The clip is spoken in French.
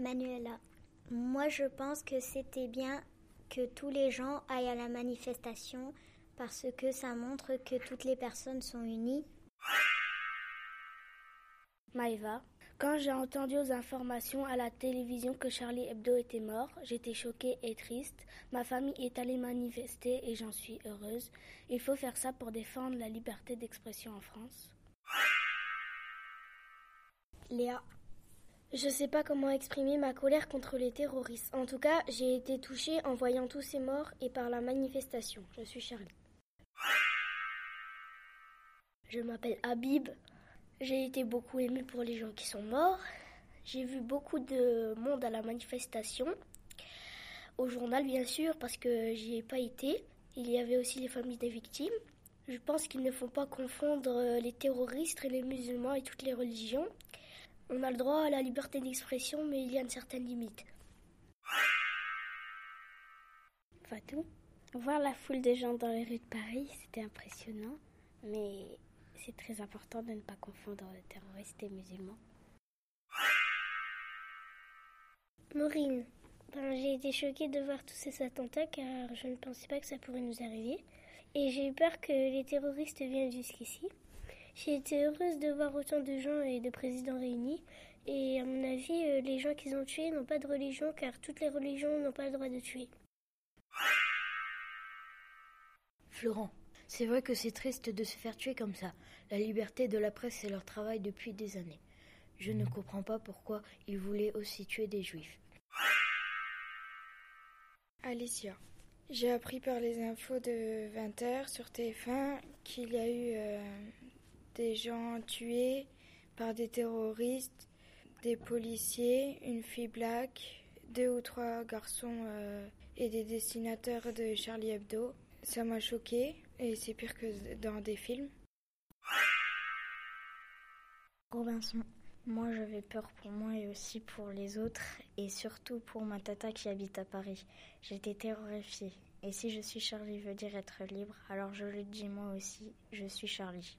Manuela, moi je pense que c'était bien que tous les gens aillent à la manifestation parce que ça montre que toutes les personnes sont unies. Maëva, quand j'ai entendu aux informations à la télévision que Charlie Hebdo était mort, j'étais choquée et triste. Ma famille est allée manifester et j'en suis heureuse. Il faut faire ça pour défendre la liberté d'expression en France. Léa. Je sais pas comment exprimer ma colère contre les terroristes. En tout cas, j'ai été touchée en voyant tous ces morts et par la manifestation. Je suis Charlie. Je m'appelle Habib. J'ai été beaucoup émue pour les gens qui sont morts. J'ai vu beaucoup de monde à la manifestation. Au journal, bien sûr, parce que j'y ai pas été. Il y avait aussi les familles des victimes. Je pense qu'il ne faut pas confondre les terroristes et les musulmans et toutes les religions. On a le droit à la liberté d'expression, mais il y a une certaine limite. Fatou Voir la foule de gens dans les rues de Paris, c'était impressionnant, mais c'est très important de ne pas confondre terroristes et musulmans. Maureen, ben, j'ai été choquée de voir tous ces attentats car je ne pensais pas que ça pourrait nous arriver. Et j'ai eu peur que les terroristes viennent jusqu'ici. J'ai été heureuse de voir autant de gens et de présidents réunis. Et à mon avis, euh, les gens qu'ils ont tués n'ont pas de religion car toutes les religions n'ont pas le droit de tuer. Florent, c'est vrai que c'est triste de se faire tuer comme ça. La liberté de la presse, c'est leur travail depuis des années. Je ne comprends pas pourquoi ils voulaient aussi tuer des juifs. Alicia. J'ai appris par les infos de 20h sur TF1 qu'il y a eu euh, des gens tués par des terroristes, des policiers, une fille black, deux ou trois garçons euh, et des dessinateurs de Charlie Hebdo. Ça m'a choqué et c'est pire que dans des films. Robinson, moi j'avais peur pour moi et aussi pour les autres et surtout pour ma tata qui habite à Paris. J'étais terrorifiée. Et si je suis Charlie veut dire être libre, alors je le dis moi aussi, je suis Charlie.